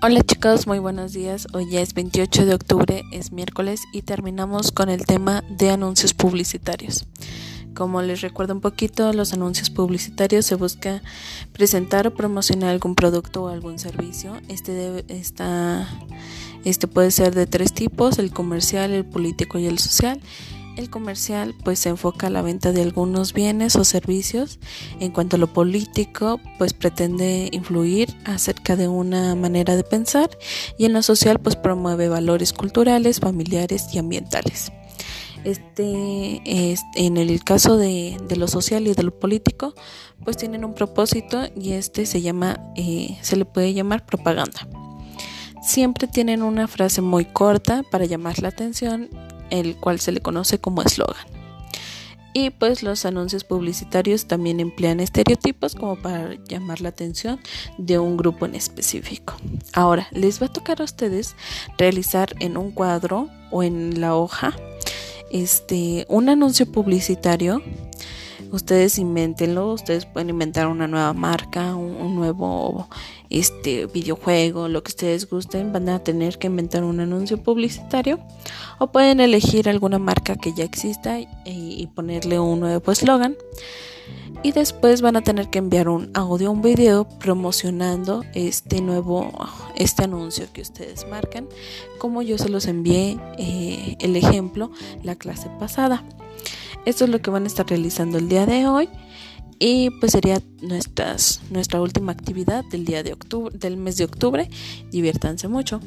Hola chicos, muy buenos días. Hoy ya es 28 de octubre, es miércoles y terminamos con el tema de anuncios publicitarios. Como les recuerdo un poquito, los anuncios publicitarios se busca presentar o promocionar algún producto o algún servicio. Este debe, este puede ser de tres tipos, el comercial, el político y el social. El comercial pues se enfoca a la venta de algunos bienes o servicios. En cuanto a lo político, pues pretende influir acerca de una manera de pensar y en lo social pues promueve valores culturales, familiares y ambientales. Este, es, en el caso de, lo social y de lo político, pues tienen un propósito y este se llama, eh, se le puede llamar propaganda. Siempre tienen una frase muy corta para llamar la atención el cual se le conoce como eslogan. Y pues los anuncios publicitarios también emplean estereotipos como para llamar la atención de un grupo en específico. Ahora, les va a tocar a ustedes realizar en un cuadro o en la hoja este un anuncio publicitario ustedes inventenlo, ustedes pueden inventar una nueva marca, un, nuevo este videojuego, lo que ustedes gusten, van a tener que inventar un anuncio publicitario o pueden elegir alguna marca que ya exista y, ponerle un nuevo eslogan. Y después van a tener que enviar un audio, un video promocionando este nuevo, este anuncio que ustedes marcan, como yo se los envié eh, el ejemplo la clase pasada. Esto es lo que van a estar realizando el día de hoy y pues sería nuestra última actividad del día de octubre, del mes de octubre. Diviértanse mucho.